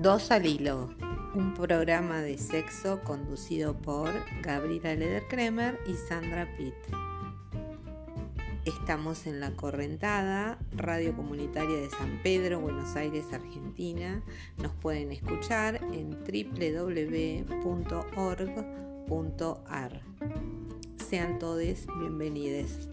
Dos al hilo, un programa de sexo conducido por Gabriela Lederkremer y Sandra Pitt. Estamos en La Correntada, radio comunitaria de San Pedro, Buenos Aires, Argentina. Nos pueden escuchar en www.org.ar. Sean todos bienvenidos.